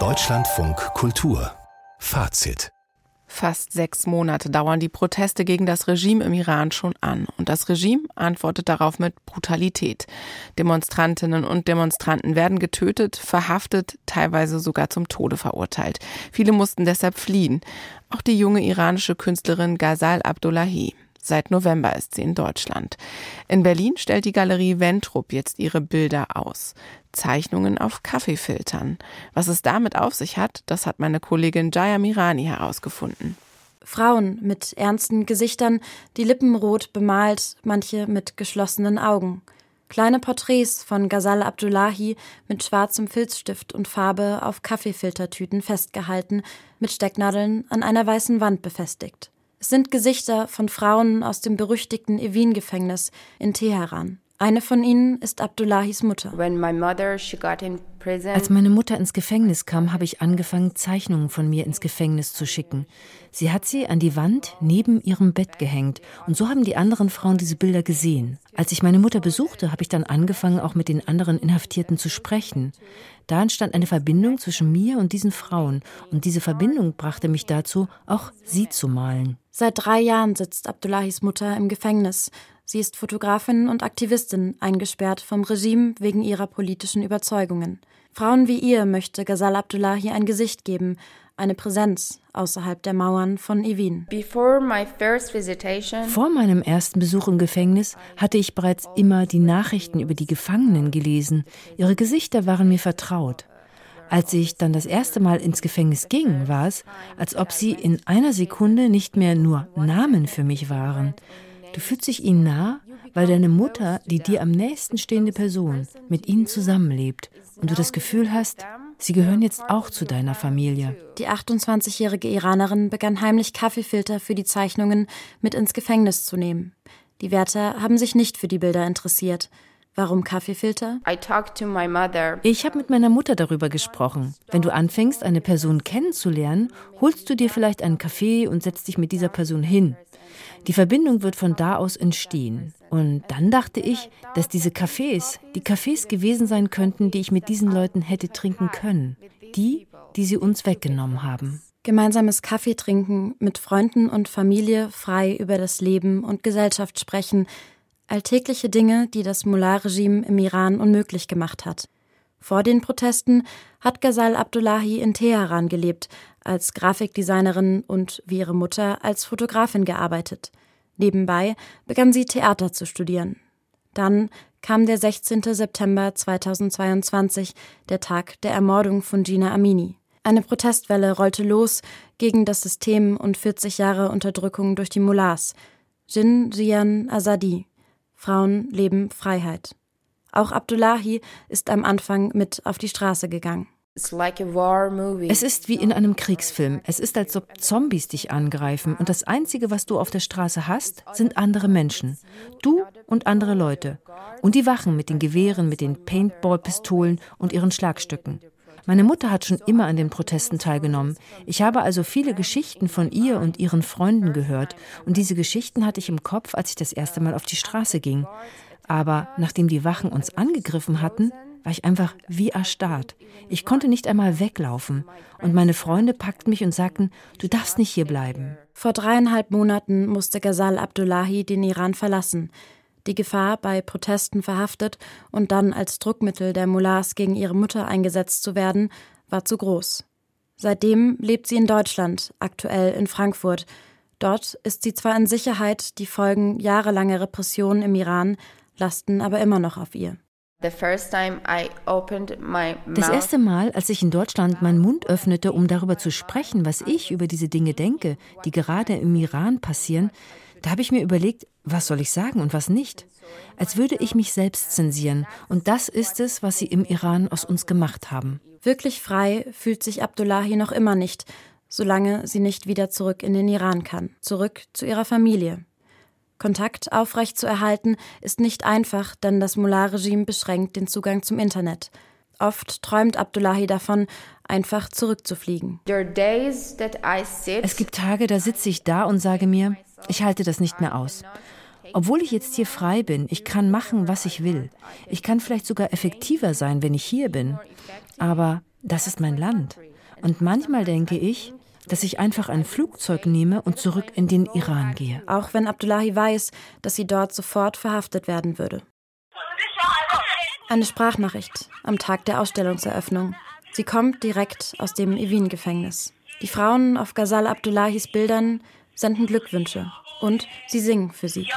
Deutschlandfunk Kultur Fazit Fast sechs Monate dauern die Proteste gegen das Regime im Iran schon an. Und das Regime antwortet darauf mit Brutalität. Demonstrantinnen und Demonstranten werden getötet, verhaftet, teilweise sogar zum Tode verurteilt. Viele mussten deshalb fliehen. Auch die junge iranische Künstlerin Ghazal Abdullahi. Seit November ist sie in Deutschland. In Berlin stellt die Galerie Ventrup jetzt ihre Bilder aus. Zeichnungen auf Kaffeefiltern. Was es damit auf sich hat, das hat meine Kollegin Jaya Mirani herausgefunden. Frauen mit ernsten Gesichtern, die Lippen rot bemalt, manche mit geschlossenen Augen. Kleine Porträts von Ghazal Abdullahi mit schwarzem Filzstift und Farbe auf Kaffeefiltertüten festgehalten, mit Stecknadeln an einer weißen Wand befestigt. Es sind Gesichter von Frauen aus dem berüchtigten Evin-Gefängnis in Teheran. Eine von ihnen ist Abdullahis Mutter. Als meine Mutter ins Gefängnis kam, habe ich angefangen, Zeichnungen von mir ins Gefängnis zu schicken. Sie hat sie an die Wand neben ihrem Bett gehängt und so haben die anderen Frauen diese Bilder gesehen. Als ich meine Mutter besuchte, habe ich dann angefangen, auch mit den anderen Inhaftierten zu sprechen. Da entstand eine Verbindung zwischen mir und diesen Frauen und diese Verbindung brachte mich dazu, auch sie zu malen. Seit drei Jahren sitzt Abdullahis Mutter im Gefängnis Sie ist Fotografin und Aktivistin, eingesperrt vom Regime wegen ihrer politischen Überzeugungen. Frauen wie ihr möchte Ghazal Abdullahi ein Gesicht geben, eine Präsenz außerhalb der Mauern von Evin. Vor meinem ersten Besuch im Gefängnis hatte ich bereits immer die Nachrichten über die Gefangenen gelesen. Ihre Gesichter waren mir vertraut. Als ich dann das erste Mal ins Gefängnis ging, war es, als ob sie in einer Sekunde nicht mehr nur Namen für mich waren. Du fühlst dich ihnen nah, weil deine Mutter, die dir am nächsten stehende Person, mit ihnen zusammenlebt und du das Gefühl hast, sie gehören jetzt auch zu deiner Familie. Die 28-jährige Iranerin begann heimlich Kaffeefilter für die Zeichnungen mit ins Gefängnis zu nehmen. Die Wärter haben sich nicht für die Bilder interessiert. Warum Kaffeefilter? Ich habe mit meiner Mutter darüber gesprochen. Wenn du anfängst, eine Person kennenzulernen, holst du dir vielleicht einen Kaffee und setzt dich mit dieser Person hin. Die Verbindung wird von da aus entstehen. Und dann dachte ich, dass diese Cafés die Cafés gewesen sein könnten, die ich mit diesen Leuten hätte trinken können. Die, die sie uns weggenommen haben. Gemeinsames Kaffee trinken, mit Freunden und Familie frei über das Leben und Gesellschaft sprechen. Alltägliche Dinge, die das Mullah-Regime im Iran unmöglich gemacht hat. Vor den Protesten hat Ghazal Abdullahi in Teheran gelebt, als Grafikdesignerin und wie ihre Mutter als Fotografin gearbeitet. Nebenbei begann sie Theater zu studieren. Dann kam der 16. September 2022, der Tag der Ermordung von Gina Amini. Eine Protestwelle rollte los gegen das System und 40 Jahre Unterdrückung durch die Mullahs. Jin Jian Azadi. Frauen leben Freiheit. Auch Abdullahi ist am Anfang mit auf die Straße gegangen. Es ist wie in einem Kriegsfilm. Es ist, als ob Zombies dich angreifen und das Einzige, was du auf der Straße hast, sind andere Menschen. Du und andere Leute. Und die Wachen mit den Gewehren, mit den Paintball-Pistolen und ihren Schlagstücken. Meine Mutter hat schon immer an den Protesten teilgenommen. Ich habe also viele Geschichten von ihr und ihren Freunden gehört. Und diese Geschichten hatte ich im Kopf, als ich das erste Mal auf die Straße ging. Aber nachdem die Wachen uns angegriffen hatten, war ich einfach wie erstarrt. Ich konnte nicht einmal weglaufen. Und meine Freunde packten mich und sagten, du darfst nicht hier bleiben. Vor dreieinhalb Monaten musste Ghazal Abdullahi den Iran verlassen. Die Gefahr, bei Protesten verhaftet und dann als Druckmittel der Mullahs gegen ihre Mutter eingesetzt zu werden, war zu groß. Seitdem lebt sie in Deutschland, aktuell in Frankfurt. Dort ist sie zwar in Sicherheit, die Folgen jahrelanger Repressionen im Iran lasten aber immer noch auf ihr. Das erste Mal, als ich in Deutschland meinen Mund öffnete, um darüber zu sprechen, was ich über diese Dinge denke, die gerade im Iran passieren, da habe ich mir überlegt, was soll ich sagen und was nicht. Als würde ich mich selbst zensieren. Und das ist es, was sie im Iran aus uns gemacht haben. Wirklich frei fühlt sich Abdullahi noch immer nicht, solange sie nicht wieder zurück in den Iran kann, zurück zu ihrer Familie. Kontakt aufrechtzuerhalten ist nicht einfach, denn das Mullah-Regime beschränkt den Zugang zum Internet. Oft träumt Abdullahi davon, einfach zurückzufliegen. Es gibt Tage, da sitze ich da und sage mir, ich halte das nicht mehr aus. Obwohl ich jetzt hier frei bin, ich kann machen, was ich will. Ich kann vielleicht sogar effektiver sein, wenn ich hier bin. Aber das ist mein Land. Und manchmal denke ich, dass ich einfach ein Flugzeug nehme und zurück in den Iran gehe. Auch wenn Abdullahi weiß, dass sie dort sofort verhaftet werden würde. Eine Sprachnachricht am Tag der Ausstellungseröffnung. Sie kommt direkt aus dem Evin-Gefängnis. Die Frauen auf Ghazal Abdullahis Bildern senden Glückwünsche und sie singen für sie.